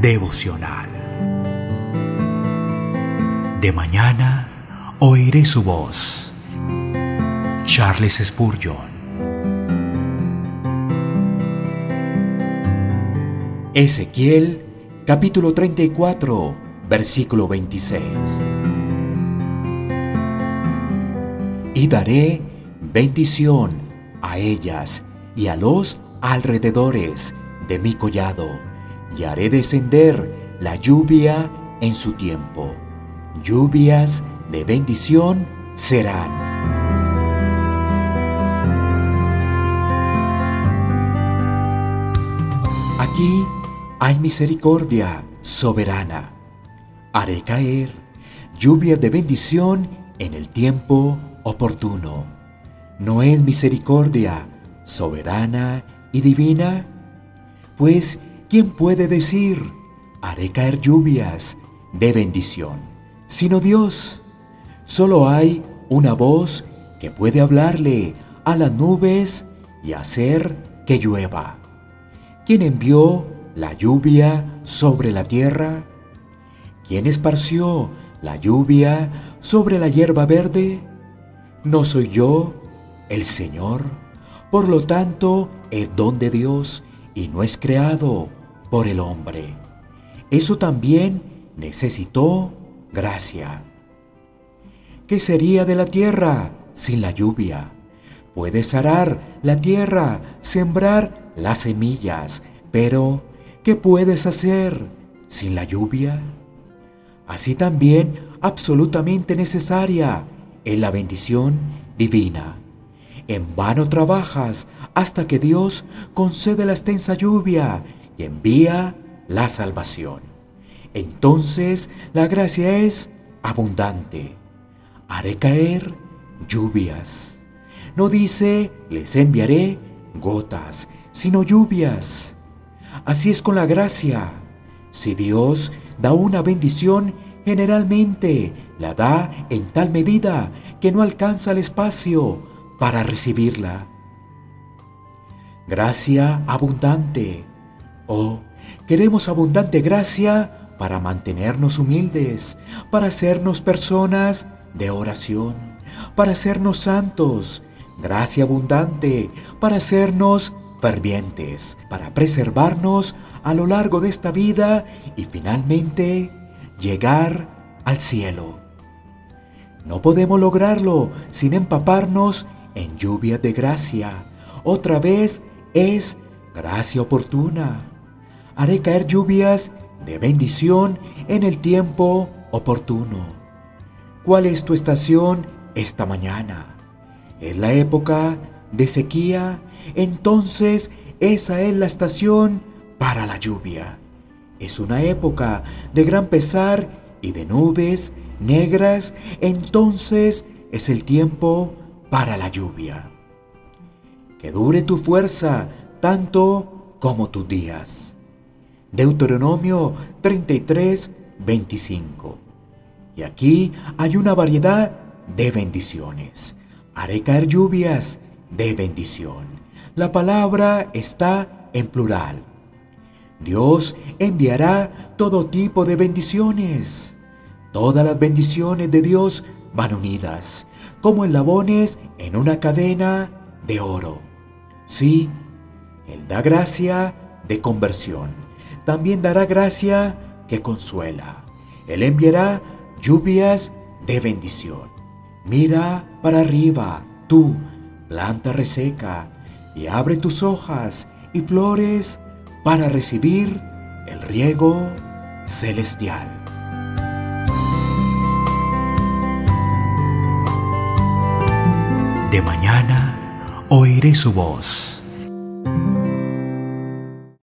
devocional. De mañana oiré su voz. Charles Spurgeon. Ezequiel capítulo 34, versículo 26. Y daré bendición a ellas y a los alrededores de mi collado, y haré descender la lluvia en su tiempo. Lluvias de bendición serán. Aquí hay misericordia soberana. Haré caer lluvia de bendición en el tiempo oportuno. ¿No es misericordia soberana y divina? Pues, ¿quién puede decir, haré caer lluvias de bendición? Sino Dios. Solo hay una voz que puede hablarle a las nubes y hacer que llueva. ¿Quién envió la lluvia sobre la tierra? ¿Quién esparció la lluvia sobre la hierba verde? ¿No soy yo, el Señor? Por lo tanto, es don de Dios y no es creado por el hombre. Eso también necesitó gracia. ¿Qué sería de la tierra sin la lluvia? Puedes arar la tierra, sembrar las semillas, pero ¿qué puedes hacer sin la lluvia? Así también absolutamente necesaria es la bendición divina. En vano trabajas hasta que Dios concede la extensa lluvia envía la salvación. Entonces la gracia es abundante. Haré caer lluvias. No dice, les enviaré gotas, sino lluvias. Así es con la gracia. Si Dios da una bendición, generalmente la da en tal medida que no alcanza el espacio para recibirla. Gracia abundante. Oh, queremos abundante gracia para mantenernos humildes, para hacernos personas de oración, para hacernos santos. Gracia abundante para hacernos fervientes, para preservarnos a lo largo de esta vida y finalmente llegar al cielo. No podemos lograrlo sin empaparnos en lluvia de gracia. Otra vez es gracia oportuna. Haré caer lluvias de bendición en el tiempo oportuno. ¿Cuál es tu estación esta mañana? ¿Es la época de sequía? Entonces esa es la estación para la lluvia. Es una época de gran pesar y de nubes negras. Entonces es el tiempo para la lluvia. Que dure tu fuerza tanto como tus días. Deuteronomio 33, 25. Y aquí hay una variedad de bendiciones. Haré caer lluvias de bendición. La palabra está en plural. Dios enviará todo tipo de bendiciones. Todas las bendiciones de Dios van unidas como eslabones en una cadena de oro. Sí, Él da gracia de conversión. También dará gracia que consuela. Él enviará lluvias de bendición. Mira para arriba, tú, planta reseca, y abre tus hojas y flores para recibir el riego celestial. De mañana oiré su voz